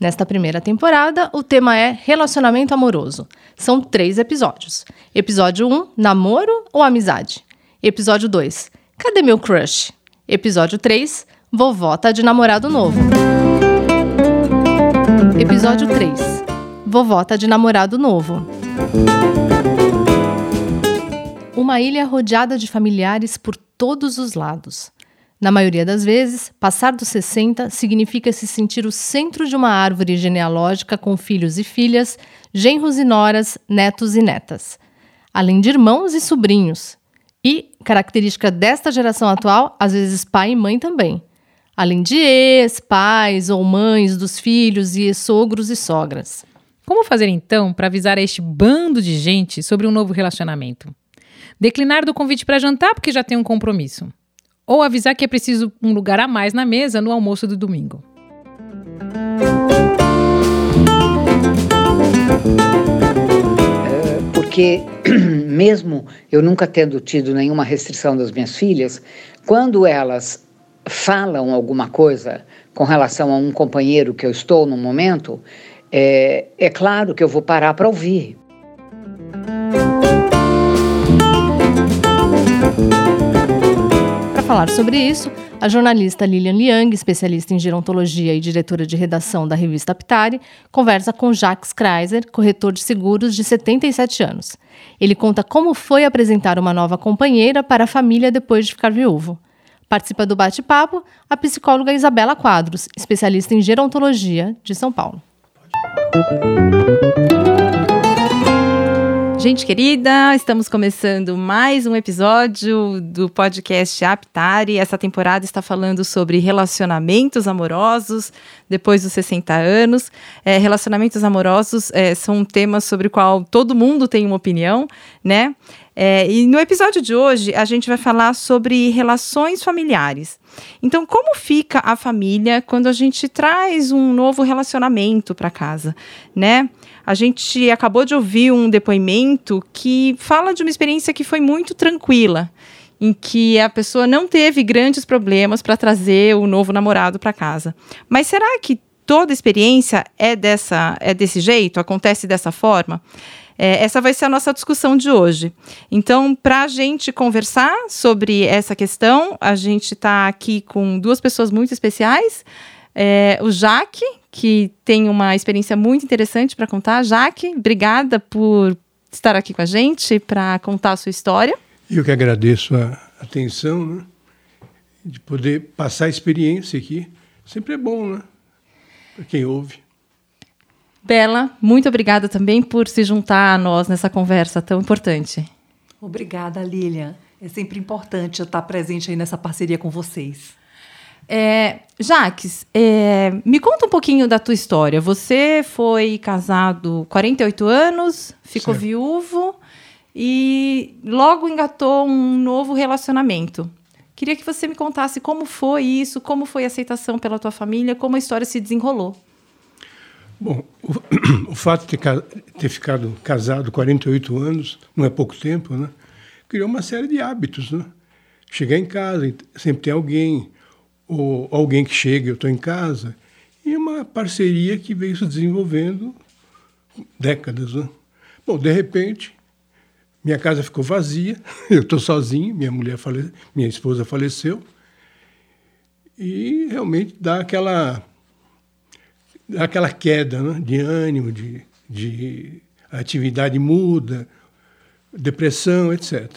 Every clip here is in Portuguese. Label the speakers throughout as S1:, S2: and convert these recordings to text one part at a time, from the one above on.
S1: Nesta primeira temporada, o tema é relacionamento amoroso. São três episódios. Episódio 1, namoro ou amizade? Episódio 2, cadê meu crush? Episódio 3, vovó tá de namorado novo. Episódio 3, vovó tá de namorado novo. Uma ilha rodeada de familiares por todos os lados. Na maioria das vezes, passar dos 60 significa se sentir o centro de uma árvore genealógica com filhos e filhas, genros e noras, netos e netas, além de irmãos e sobrinhos. E, característica desta geração atual, às vezes pai e mãe também. Além de ex, pais ou mães dos filhos e sogros e sogras.
S2: Como fazer então para avisar a este bando de gente sobre um novo relacionamento? Declinar do convite para jantar porque já tem um compromisso ou avisar que é preciso um lugar a mais na mesa no almoço do domingo.
S3: É, porque, mesmo eu nunca tendo tido nenhuma restrição das minhas filhas, quando elas falam alguma coisa com relação a um companheiro que eu estou no momento, é, é claro que eu vou parar para ouvir.
S1: Falar sobre isso, a jornalista Lilian Liang, especialista em gerontologia e diretora de redação da revista Aptari, conversa com Jacques Kreiser, corretor de seguros de 77 anos. Ele conta como foi apresentar uma nova companheira para a família depois de ficar viúvo. Participa do bate-papo a psicóloga Isabela Quadros, especialista em gerontologia de São Paulo.
S4: Gente querida, estamos começando mais um episódio do podcast Aptari. Essa temporada está falando sobre relacionamentos amorosos depois dos 60 anos. É, relacionamentos amorosos é, são um tema sobre o qual todo mundo tem uma opinião, né? É, e no episódio de hoje a gente vai falar sobre relações familiares. Então, como fica a família quando a gente traz um novo relacionamento para casa, né? A gente acabou de ouvir um depoimento que fala de uma experiência que foi muito tranquila, em que a pessoa não teve grandes problemas para trazer o novo namorado para casa. Mas será que toda experiência é dessa é desse jeito, acontece dessa forma? É, essa vai ser a nossa discussão de hoje. Então, para a gente conversar sobre essa questão, a gente está aqui com duas pessoas muito especiais. É, o Jaque, que tem uma experiência muito interessante para contar. Jaque, obrigada por estar aqui com a gente para contar a sua história.
S5: Eu que agradeço a atenção, né? de poder passar a experiência aqui. Sempre é bom, né? Para quem ouve.
S4: Bela, muito obrigada também por se juntar a nós nessa conversa tão importante.
S6: Obrigada, Lilian. É sempre importante eu estar presente aí nessa parceria com vocês.
S4: É, Jaques, é, me conta um pouquinho da tua história. Você foi casado 48 anos, ficou certo. viúvo e logo engatou um novo relacionamento. Queria que você me contasse como foi isso, como foi a aceitação pela tua família, como a história se desenrolou.
S5: Bom, o, o fato de ter, ficado casado 48 anos, não é pouco tempo, né? Criou uma série de hábitos, né? Chegar em casa, sempre tem alguém, ou alguém que chega, eu estou em casa, e uma parceria que veio se desenvolvendo décadas. Né? Bom, de repente, minha casa ficou vazia, eu estou sozinho, minha mulher fale... minha esposa faleceu, e realmente dá aquela, aquela queda né? de ânimo, de, de atividade muda, depressão, etc.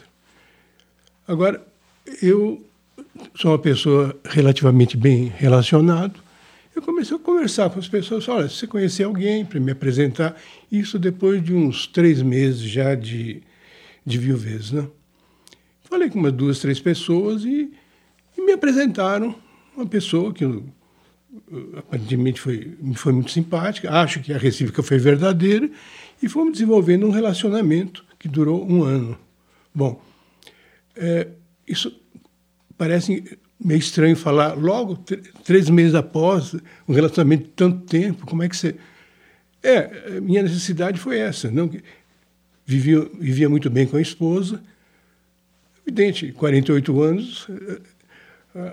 S5: Agora, eu sou uma pessoa relativamente bem relacionado. Eu comecei a conversar com as pessoas. Olha, se você conhecer alguém para me apresentar, isso depois de uns três meses já de, de viuvez, né? Falei com umas duas, três pessoas e, e me apresentaram uma pessoa que eu aparentemente foi, foi muito simpática, acho que a recíproca foi verdadeira, e fomos desenvolvendo um relacionamento que durou um ano. Bom, é, isso parece meio estranho falar logo três meses após um relacionamento de tanto tempo. Como é que você. É, minha necessidade foi essa. Não, vivia, vivia muito bem com a esposa. Evidente, 48 anos,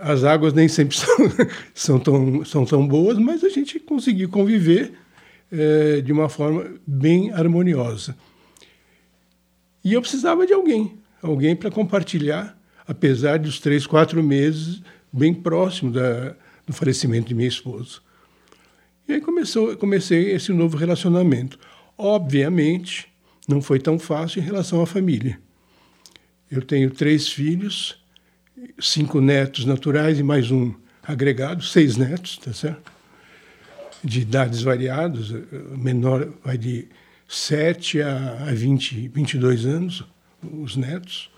S5: as águas nem sempre são, são, tão, são tão boas, mas a gente conseguiu conviver é, de uma forma bem harmoniosa. E eu precisava de alguém, alguém para compartilhar, apesar dos três, quatro meses bem próximo da, do falecimento de minha esposa. E aí começou, comecei esse novo relacionamento. Obviamente, não foi tão fácil em relação à família. Eu tenho três filhos, cinco netos naturais e mais um agregado, seis netos, tá certo? De idades variadas, menor vai de 7 a, a 20, 22 anos, os netos.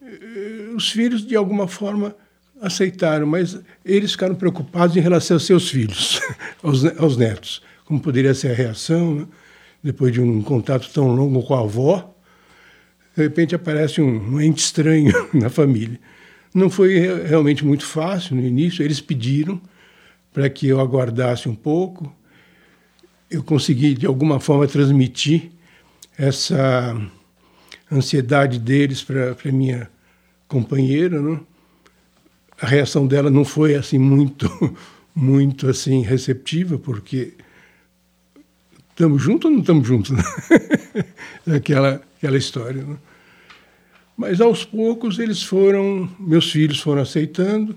S5: Eh, os filhos, de alguma forma, aceitaram, mas eles ficaram preocupados em relação aos seus filhos, aos, aos netos. Como poderia ser a reação, né? depois de um contato tão longo com a avó, de repente aparece um, um ente estranho na família. Não foi realmente muito fácil no início, eles pediram para que eu aguardasse um pouco. Eu consegui, de alguma forma, transmitir essa ansiedade deles para a minha companheira. Não? A reação dela não foi assim muito, muito assim receptiva, porque estamos juntos ou não estamos juntos? Né? aquela, aquela história. Né? Mas aos poucos eles foram, meus filhos foram aceitando,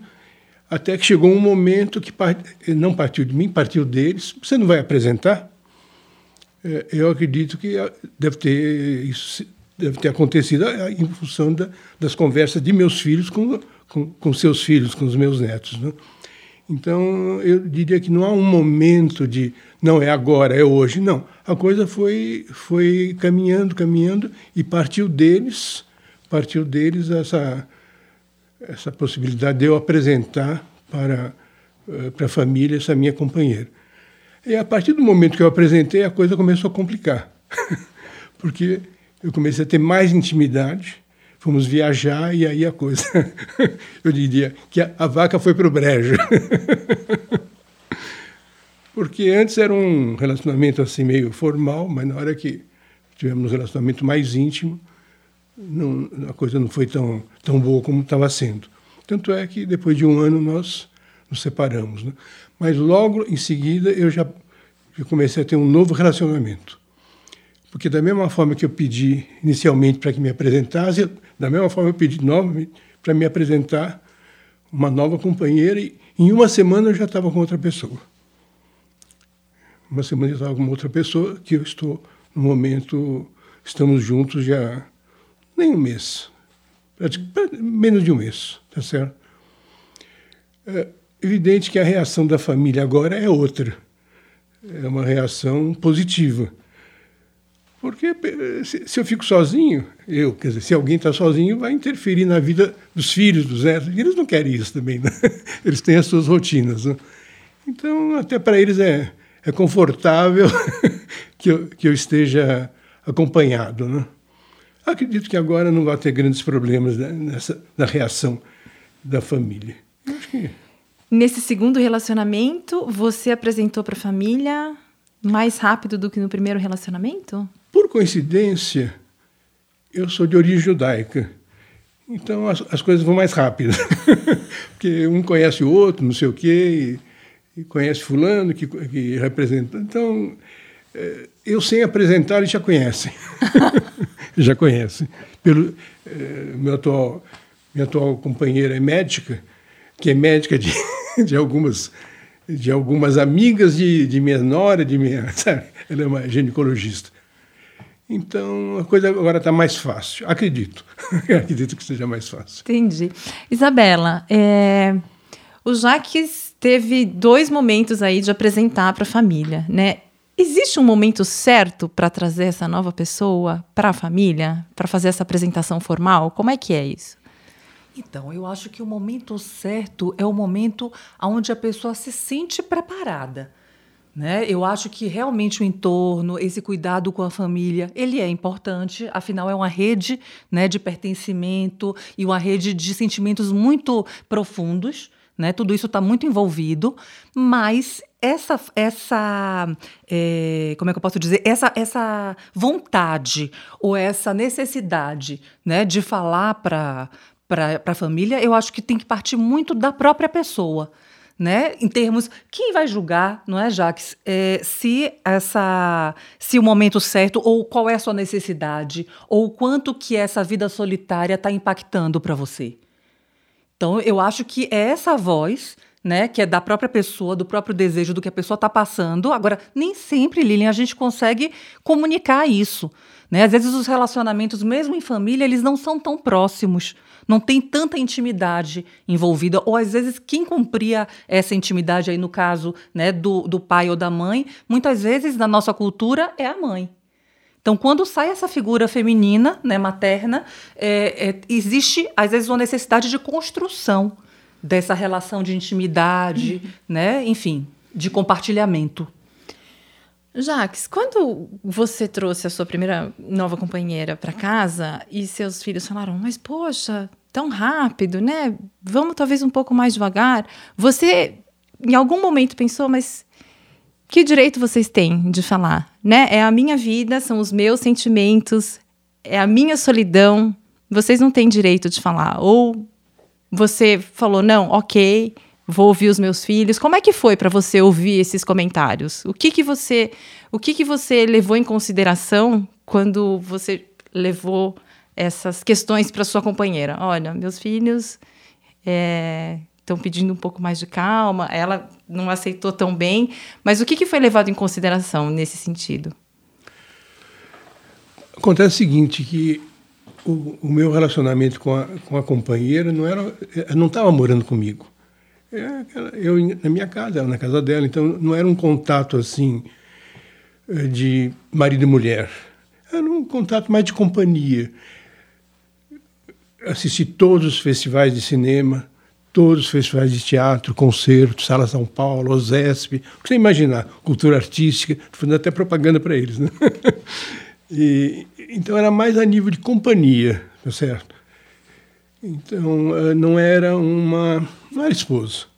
S5: até que chegou um momento que part... não partiu de mim, partiu deles. Você não vai apresentar? É, eu acredito que deve ter isso deve ter acontecido em função da, das conversas de meus filhos com, com, com seus filhos, com os meus netos. Né? Então, eu diria que não há um momento de não é agora, é hoje. Não. A coisa foi, foi caminhando, caminhando e partiu deles, partiu deles essa, essa possibilidade de eu apresentar para, eh, para a família essa minha companheira. E a partir do momento que eu apresentei, a coisa começou a complicar. Porque eu comecei a ter mais intimidade, fomos viajar e aí a coisa, eu diria que a, a vaca foi para o brejo. Porque antes era um relacionamento assim meio formal, mas na hora que tivemos um relacionamento mais íntimo, não, a coisa não foi tão, tão boa como estava sendo. Tanto é que depois de um ano nós nos separamos. Né? Mas logo em seguida eu já, já comecei a ter um novo relacionamento. Porque da mesma forma que eu pedi inicialmente para que me apresentasse, da mesma forma eu pedi novamente para me apresentar uma nova companheira e em uma semana eu já estava com outra pessoa. Uma semana com outra pessoa que eu estou, no momento, estamos juntos já nem um mês. Menos de um mês, tá certo? É evidente que a reação da família agora é outra. É uma reação positiva porque se eu fico sozinho, eu, quer dizer, se alguém está sozinho, vai interferir na vida dos filhos, dos netos. Eles não querem isso também, né? Eles têm as suas rotinas. Né? Então, até para eles é, é confortável que, eu, que eu esteja acompanhado. Né? Acredito que agora não vai ter grandes problemas né, nessa, na reação da família. Que...
S4: Nesse segundo relacionamento, você apresentou para a família mais rápido do que no primeiro relacionamento?
S5: Por coincidência, eu sou de origem judaica. Então as, as coisas vão mais rápido. Porque um conhece o outro, não sei o quê, conhece fulano que, que representa. Então, é, eu sem apresentar, eles já conhecem. já conhecem. Pelo, é, meu atual, minha atual companheira é médica, que é médica de, de algumas de algumas amigas de, de minha nora, de minha, sabe? Ela é uma ginecologista. Então a coisa agora está mais fácil, acredito. acredito que seja mais fácil.
S4: Entendi. Isabela, é... o Jaques teve dois momentos aí de apresentar para a família, né? Existe um momento certo para trazer essa nova pessoa para a família, para fazer essa apresentação formal? Como é que é isso?
S6: Então, eu acho que o momento certo é o momento onde a pessoa se sente preparada. Né? Eu acho que realmente o entorno, esse cuidado com a família, ele é importante, afinal é uma rede né, de pertencimento e uma rede de sentimentos muito profundos. Né? Tudo isso está muito envolvido, mas essa, essa é, como é que eu posso dizer? Essa, essa vontade ou essa necessidade né, de falar para a família, eu acho que tem que partir muito da própria pessoa né? Em termos, quem vai julgar, não é, Jaques, é, se essa, se o momento certo ou qual é a sua necessidade ou quanto que essa vida solitária está impactando para você. Então, eu acho que é essa voz, né, que é da própria pessoa, do próprio desejo do que a pessoa está passando. Agora, nem sempre, Lilian, a gente consegue comunicar isso. Né? Às vezes, os relacionamentos, mesmo em família, eles não são tão próximos não tem tanta intimidade envolvida, ou às vezes quem cumpria essa intimidade aí no caso né, do, do pai ou da mãe, muitas vezes na nossa cultura é a mãe. Então, quando sai essa figura feminina, né, materna, é, é, existe às vezes uma necessidade de construção dessa relação de intimidade, uhum. né, enfim, de compartilhamento.
S4: Jaques, quando você trouxe a sua primeira nova companheira para casa e seus filhos falaram, mas poxa, tão rápido, né? Vamos talvez um pouco mais devagar. Você, em algum momento, pensou, mas que direito vocês têm de falar, né? É a minha vida, são os meus sentimentos, é a minha solidão. Vocês não têm direito de falar. Ou você falou, não, ok, vou ouvir os meus filhos. Como é que foi para você ouvir esses comentários? O que que você, o que que você levou em consideração quando você levou essas questões para sua companheira? Olha, meus filhos estão é, pedindo um pouco mais de calma. Ela não aceitou tão bem, mas o que que foi levado em consideração nesse sentido?
S5: Acontece o seguinte que o, o meu relacionamento com a, com a companheira não era, não estava morando comigo é, eu na minha casa, ela na casa dela, então não era um contato assim eh, de marido e mulher. Era um contato mais de companhia. Assisti todos os festivais de cinema, todos os festivais de teatro, concerto, Sala São Paulo, OSESP, o que você imaginar, cultura artística, fazendo até propaganda para eles. Né? E, então era mais a nível de companhia, tá certo? Então eh, não era uma não era esposo.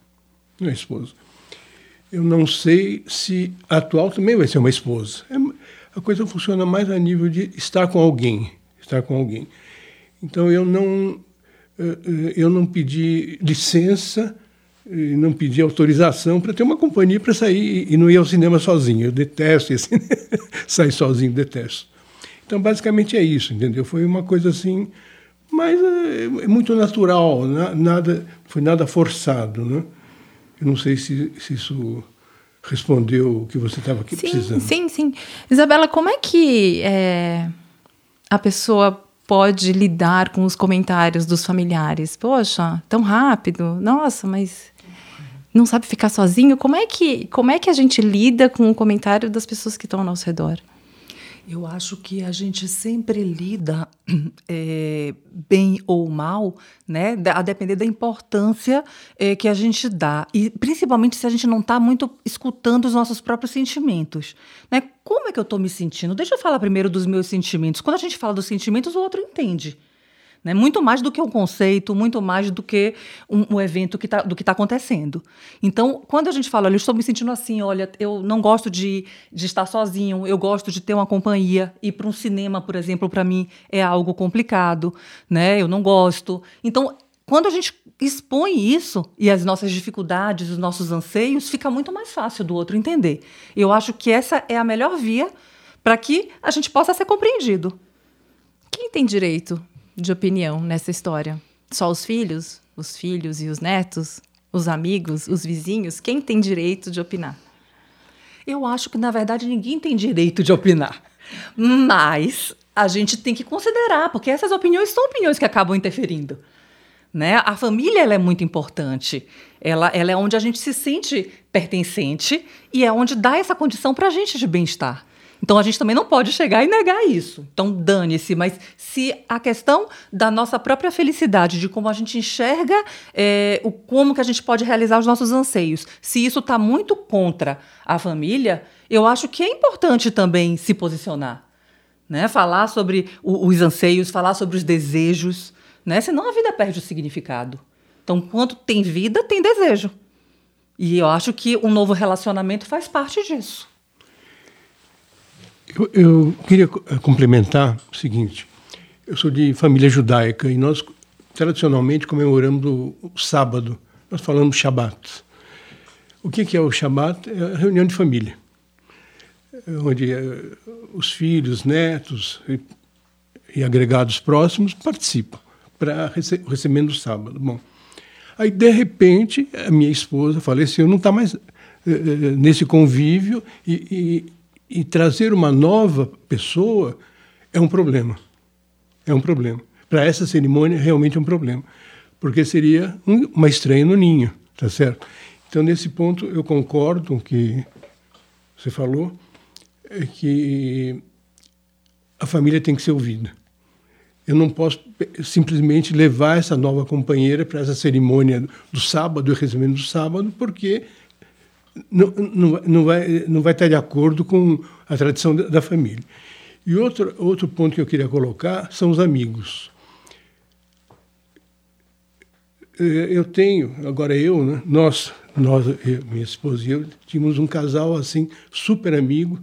S5: Não era esposo. Eu não sei se atual também vai ser uma esposa. É, a coisa funciona mais a nível de estar com alguém. Estar com alguém. Então eu não, eu não pedi licença, não pedi autorização para ter uma companhia para sair e não ir ao cinema sozinho. Eu detesto esse sair sozinho, detesto. Então basicamente é isso, entendeu? Foi uma coisa assim mas é, muito natural, nada, foi nada forçado, né? Eu não sei se, se isso respondeu o que você estava aqui
S4: sim,
S5: precisando.
S4: Sim, sim. Isabela, como é que é, a pessoa pode lidar com os comentários dos familiares? Poxa, tão rápido. Nossa, mas não sabe ficar sozinho. Como é que, como é que a gente lida com o comentário das pessoas que estão ao nosso redor?
S6: Eu acho que a gente sempre lida é, bem ou mal, né, a depender da importância é, que a gente dá. E principalmente se a gente não está muito escutando os nossos próprios sentimentos. Né? Como é que eu estou me sentindo? Deixa eu falar primeiro dos meus sentimentos. Quando a gente fala dos sentimentos, o outro entende. Né? Muito mais do que um conceito, muito mais do que um, um evento que tá, do que está acontecendo. Então, quando a gente fala, olha, eu estou me sentindo assim, olha, eu não gosto de, de estar sozinho, eu gosto de ter uma companhia. Ir para um cinema, por exemplo, para mim é algo complicado, né? eu não gosto. Então, quando a gente expõe isso e as nossas dificuldades, os nossos anseios, fica muito mais fácil do outro entender. Eu acho que essa é a melhor via para que a gente possa ser compreendido.
S4: Quem tem direito de opinião nessa história? Só os filhos? Os filhos e os netos? Os amigos? Os vizinhos? Quem tem direito de opinar?
S6: Eu acho que, na verdade, ninguém tem direito de opinar. Mas a gente tem que considerar, porque essas opiniões são opiniões que acabam interferindo. Né? A família ela é muito importante. Ela, ela é onde a gente se sente pertencente e é onde dá essa condição para a gente de bem-estar. Então a gente também não pode chegar e negar isso. Então dane-se, mas se a questão da nossa própria felicidade, de como a gente enxerga é, o como que a gente pode realizar os nossos anseios, se isso está muito contra a família, eu acho que é importante também se posicionar. Né? Falar sobre o, os anseios, falar sobre os desejos, né? senão a vida perde o significado. Então, quanto tem vida, tem desejo. E eu acho que um novo relacionamento faz parte disso.
S5: Eu, eu queria eh, complementar o seguinte: eu sou de família judaica e nós tradicionalmente comemoramos o, sábado. Nós falamos Shabat. O que, é o Shabat? É a reunião de família, onde uh, os filhos, netos e, e agregados próximos participam para rece recebendo o sábado. Bom, Aí, de repente, a minha esposa faleceu, não está mais uh, nesse convívio e, e, e trazer uma nova pessoa é um problema. É um problema. Para essa cerimônia, realmente é um problema. Porque seria um, uma estranha no ninho, tá certo? Então, nesse ponto, eu concordo com o que você falou, é que a família tem que ser ouvida. Eu não posso simplesmente levar essa nova companheira para essa cerimônia do sábado, o recebimento do sábado, porque não, não, vai, não vai estar de acordo com a tradição da, família. E outro, outro ponto que eu queria colocar são os amigos. É, eu tenho, agora eu, né, nós, nós eu, minha esposa e eu, tínhamos um casal assim, super amigo.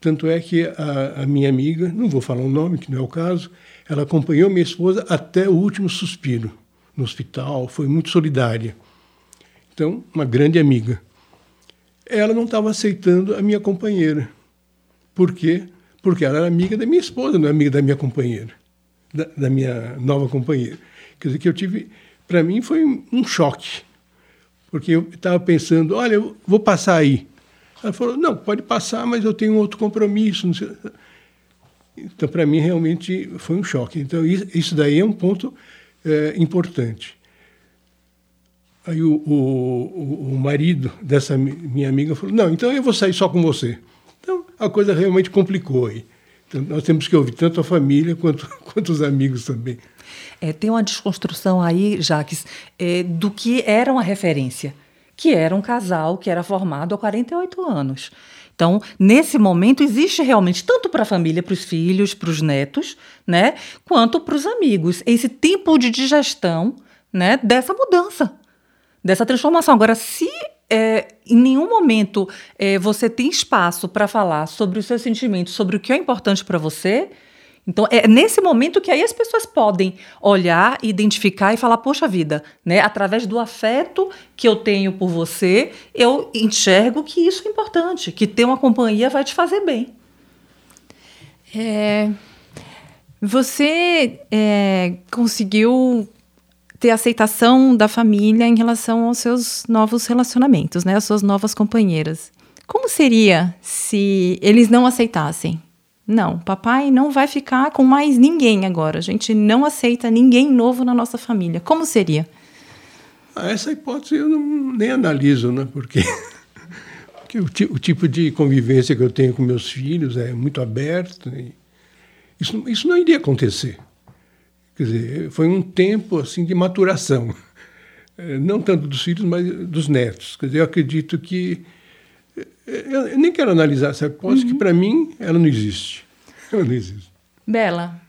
S5: Tanto é que a, a minha amiga, não vou falar o nome, que não é o caso, ela acompanhou minha esposa até o último suspiro no hospital, foi muito solidária. Então, uma grande amiga. Ela não estava aceitando a minha companheira. Por quê? Porque ela era amiga da minha esposa, não é amiga da minha companheira, da, da minha nova companheira. Quer dizer, que eu tive. Para mim foi um choque. Porque eu estava pensando, olha, eu vou passar aí. Ela falou, não, pode passar, mas eu tenho outro compromisso. Então, para mim, realmente foi um choque. Então, isso daí é um ponto é, importante. Aí o, o, o, marido dessa minha amiga falou: Não, então eu vou sair só com você. Então, a coisa realmente complicou aí. Então, nós temos que ouvir tanto a família quanto, quanto os amigos também.
S6: É, tem uma desconstrução aí, Jaques, é, do que era uma referência, que era um casal que era formado há 48 anos. Então, nesse momento, existe realmente, tanto para a família, para os filhos, para os netos, né, quanto para os amigos, esse tempo de digestão né, dessa mudança, dessa transformação. Agora, se é, em nenhum momento é, você tem espaço para falar sobre os seus sentimentos, sobre o que é importante para você, então, é nesse momento que aí as pessoas podem olhar, identificar e falar: poxa vida, né? Através do afeto que eu tenho por você, eu enxergo que isso é importante, que ter uma companhia vai te fazer bem.
S4: É, você é, conseguiu ter aceitação da família em relação aos seus novos relacionamentos, né? As suas novas companheiras. Como seria se eles não aceitassem? Não, papai não vai ficar com mais ninguém agora. A gente não aceita ninguém novo na nossa família. Como seria?
S5: Ah, essa hipótese eu não, nem analiso, né? Porque, porque o, o, tipo de convivência que eu tenho com meus filhos é muito aberto. isso, isso não iria acontecer. Quer dizer, foi um tempo assim de maturação. Eh, não tanto dos filhos, mas dos netos. Quer dizer, eu acredito que eu nem quero analisar essa hipótese, uhum. que para mim ela não existe. Ela não existe.
S4: Bela,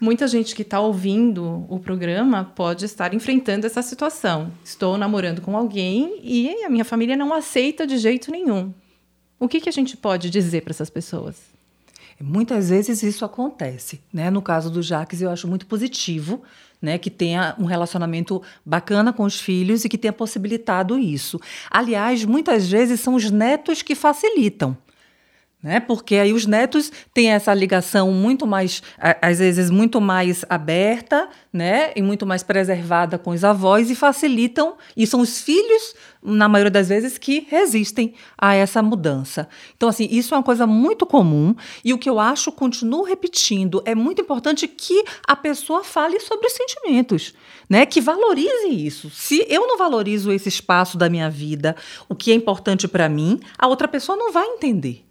S4: muita gente que está ouvindo o programa pode estar enfrentando essa situação. Estou namorando com alguém e a minha família não aceita de jeito nenhum. O que, que a gente pode dizer para essas pessoas?
S6: Muitas vezes isso acontece. Né? No caso do Jaques, eu acho muito positivo né, que tenha um relacionamento bacana com os filhos e que tenha possibilitado isso. Aliás, muitas vezes são os netos que facilitam né? Porque aí os netos têm essa ligação muito mais, às vezes, muito mais aberta, né? E muito mais preservada com os avós e facilitam, e são os filhos, na maioria das vezes, que resistem a essa mudança. Então, assim, isso é uma coisa muito comum, e o que eu acho, continuo repetindo, é muito importante que a pessoa fale sobre os sentimentos, né? Que valorize isso. Se eu não valorizo esse espaço da minha vida, o que é importante para mim, a outra pessoa não vai entender.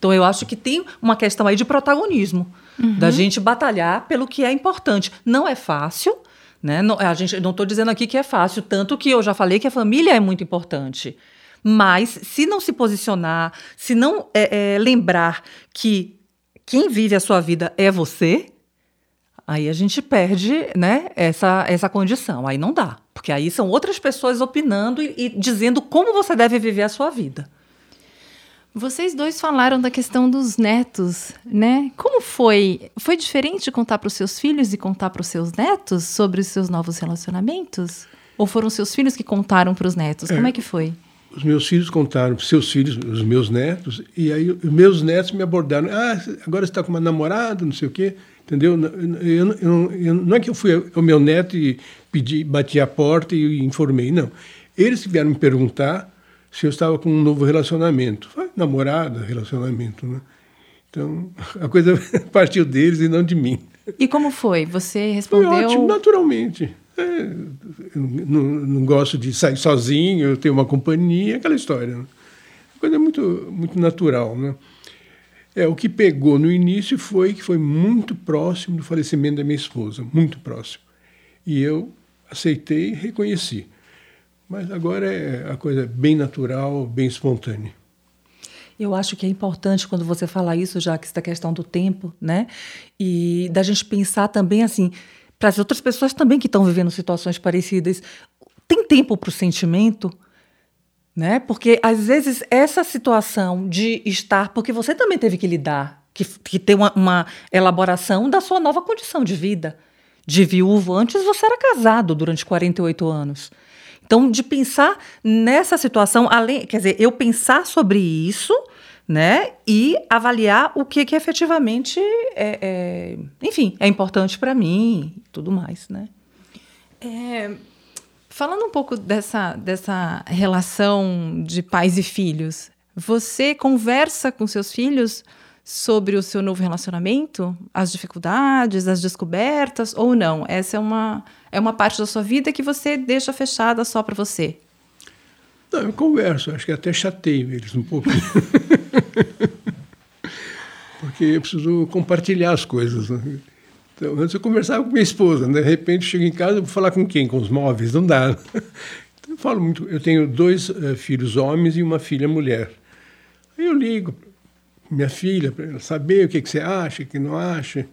S6: Então eu acho que tem uma questão aí de protagonismo, uhum. da gente batalhar pelo que é importante. Não é fácil, né? Não, a gente não estou dizendo aqui que é fácil, tanto que eu já falei que a família é muito importante. Mas se não se posicionar, se não é, é, lembrar que quem vive a sua vida é você, aí a gente perde né, essa, essa condição. Aí não dá. Porque aí são outras pessoas opinando e, e dizendo como você deve viver a sua vida.
S4: Vocês dois falaram da questão dos netos, né? Como foi? Foi diferente contar para os seus filhos e contar para os seus netos sobre os seus novos relacionamentos? Ou foram seus filhos que contaram para os netos? É, Como é que foi?
S5: Os meus filhos contaram para seus filhos, os meus netos, e aí os meus netos me abordaram. Ah, agora você está com uma namorada, não sei o quê, entendeu? Eu, eu, eu, não é que eu fui ao meu neto e pedi, bati a porta e informei, não. Eles vieram me perguntar se eu estava com um novo relacionamento. Namorada, relacionamento, né? Então, a coisa partiu deles e não de mim.
S4: E como foi? Você respondeu?
S5: Foi ótimo, naturalmente. É, não, não, gosto de sair sozinho, eu tenho uma companhia, aquela história. Né? Coisa muito, muito natural, né? É, o que pegou no início foi que foi muito próximo do falecimento da minha esposa, muito próximo. E eu aceitei e reconheci. Mas agora é a coisa bem natural, bem espontânea.
S6: Eu acho que é importante quando você fala isso, já que essa questão do tempo, né? E da gente pensar também assim, para as outras pessoas também que estão vivendo situações parecidas, tem tempo para o sentimento, né? Porque às vezes essa situação de estar, porque você também teve que lidar, que, que ter uma, uma elaboração da sua nova condição de vida. De viúvo, antes você era casado durante 48 anos. Então, de pensar nessa situação, além, quer dizer, eu pensar sobre isso, né, e avaliar o que, que efetivamente é, é enfim, é importante para mim, e tudo mais, né?
S4: É, falando um pouco dessa, dessa relação de pais e filhos, você conversa com seus filhos sobre o seu novo relacionamento, as dificuldades, as descobertas ou não? Essa é uma é uma parte da sua vida que você deixa fechada só para você?
S5: Não, eu converso, acho que até chateio eles um pouquinho. Porque eu preciso compartilhar as coisas. Né? Então, antes eu conversava com minha esposa, de repente chego em casa, vou falar com quem? Com os móveis? Não dá. Então, eu falo muito. Eu tenho dois uh, filhos homens e uma filha mulher. Aí eu ligo minha filha para saber o que, que você acha, o que não acha.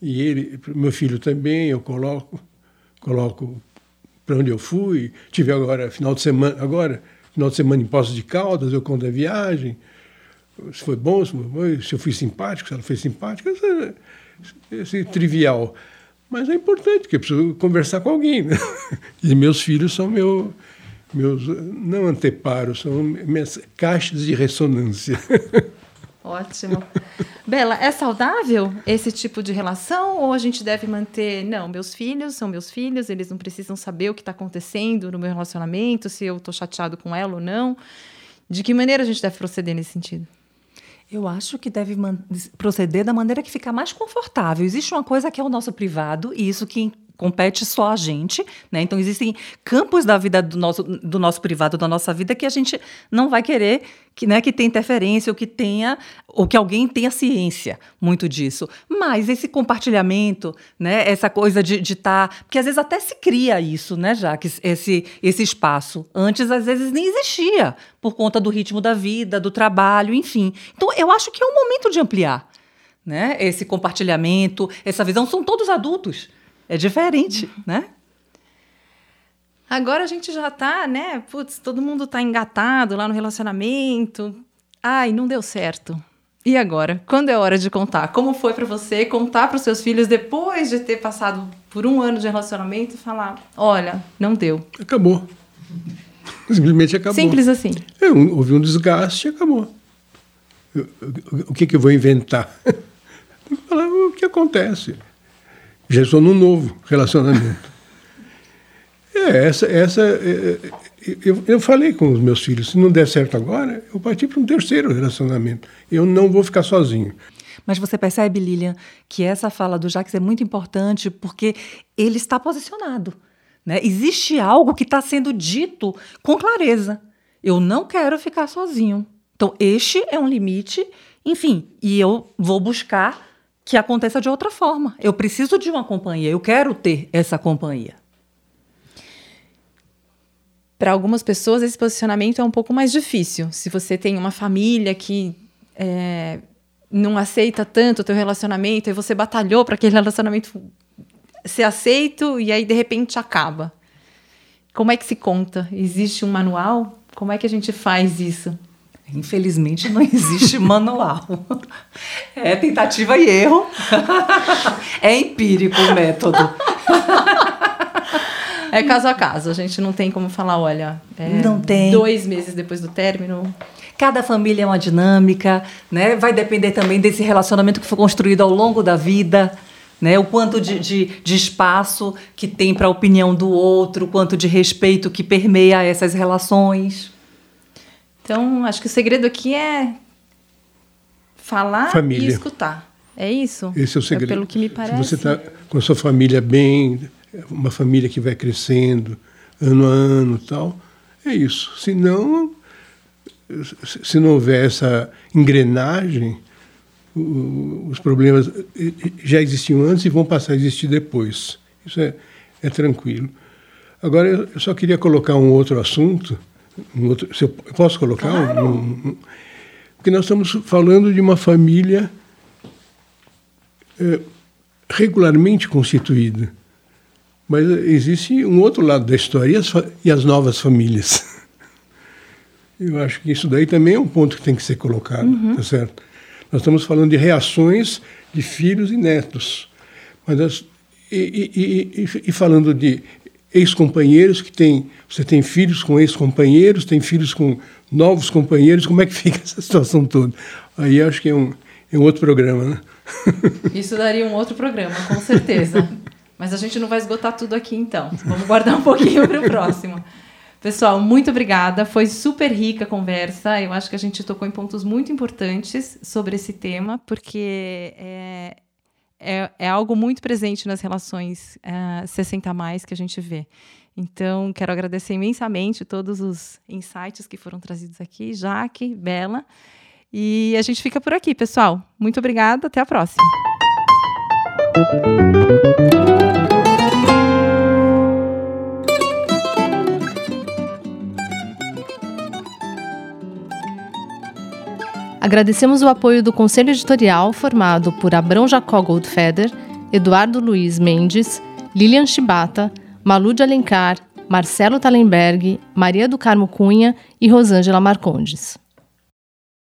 S5: E ele, meu filho também, eu coloco coloco para onde eu fui. Tive agora, final de semana, agora, final de semana em Poços de Caldas, eu conto a viagem. Se foi bom, se, foi, se eu fui simpático, se ela foi simpática, esse, esse trivial. Mas é importante, porque eu preciso conversar com alguém. Né? E meus filhos são meu, meus, não anteparos, são minhas caixas de ressonância.
S4: Ótimo. Bela, é saudável esse tipo de relação ou a gente deve manter, não, meus filhos são meus filhos, eles não precisam saber o que está acontecendo no meu relacionamento, se eu estou chateado com ela ou não. De que maneira a gente deve proceder nesse sentido?
S6: Eu acho que deve proceder da maneira que ficar mais confortável. Existe uma coisa que é o nosso privado, e isso que compete só a gente, né? Então existem campos da vida do nosso, do nosso privado, da nossa vida que a gente não vai querer que, né, que tenha interferência ou que tenha ou que alguém tenha ciência muito disso. Mas esse compartilhamento, né, essa coisa de estar, tá, porque às vezes até se cria isso, né, já que esse esse espaço antes às vezes nem existia por conta do ritmo da vida, do trabalho, enfim. Então eu acho que é um momento de ampliar, né? Esse compartilhamento, essa visão são todos adultos. É diferente, né?
S4: Agora a gente já tá, né? Putz, todo mundo tá engatado lá no relacionamento. Ai, não deu certo. E agora? Quando é hora de contar? Como foi para você contar para os seus filhos depois de ter passado por um ano de relacionamento e falar: olha, não deu?
S5: Acabou. Simplesmente acabou.
S4: Simples assim.
S5: É, um, houve um desgaste e acabou. o que, que eu vou inventar? falar o que acontece já estou num novo relacionamento. É, essa, essa é, é, eu, eu falei com os meus filhos, se não der certo agora, eu parti para um terceiro relacionamento. Eu não vou ficar sozinho.
S6: Mas você percebe, Lilian, que essa fala do Jacques é muito importante porque ele está posicionado. Né? Existe algo que está sendo dito com clareza. Eu não quero ficar sozinho. Então, este é um limite Enfim, e eu vou buscar que aconteça de outra forma. Eu preciso de uma companhia, eu quero ter essa companhia.
S4: Para algumas pessoas, esse posicionamento é um pouco mais difícil. Se você tem uma família que é, não aceita tanto o teu relacionamento e você batalhou para aquele relacionamento ser aceito e aí de repente acaba. Como é que se conta? Existe um manual? Como é que a gente faz isso?
S6: Infelizmente não existe manual. É tentativa e erro. É empírico o método.
S4: É caso a caso, a gente não tem como falar, olha, é
S6: não tem.
S4: dois meses depois do término.
S6: Cada família é uma dinâmica, né? Vai depender também desse relacionamento que foi construído ao longo da vida. Né, o quanto de, de, de espaço que tem para a opinião do outro, o quanto de respeito que permeia essas relações.
S4: Então, acho que o segredo aqui é falar
S5: Família.
S4: e escutar. É isso?
S5: Esse é o segredo.
S4: pelo que me parece.
S5: Se você está com a sua família bem, uma família que vai crescendo ano a ano tal, é isso. Se não, se não houver essa engrenagem, os problemas já existiam antes e vão passar a existir depois. Isso é, é tranquilo. Agora, eu só queria colocar um outro assunto. Outro, se eu, posso colocar? Um- um- um- porque nós estamos falando de uma família eh, regularmente constituída. Mas existe um outro lado da história e as, e as novas famílias. Eu acho que isso daí também é um ponto que tem que ser colocado, tá certo? Nós estamos falando de reações de filhos e netos, mas as- e- e- e- e falando de ex-companheiros que tem, você tem filhos com ex-companheiros, tem filhos com novos companheiros, como é que fica essa situação toda? Aí acho que é um, é um outro programa, né?
S4: Isso daria um outro programa, com certeza. Mas a gente não vai esgotar tudo aqui, então. Vamos guardar um pouquinho para o próximo. Pessoal, muito obrigada. Foi super rica a conversa. Eu acho que a gente tocou em pontos muito importantes sobre esse tema, porque é, é, é algo muito presente nas relações eh, 60 a mais que a gente vê. Então, quero agradecer imensamente todos os insights que foram trazidos aqui, Jaque, Bela. E a gente fica por aqui, pessoal. Muito obrigada, até a próxima.
S1: Agradecemos o apoio do Conselho Editorial, formado por Abrão Jacó Goldfeder, Eduardo Luiz Mendes, Lilian Chibata, Malu de Alencar, Marcelo Talenberg, Maria do Carmo Cunha e Rosângela Marcondes.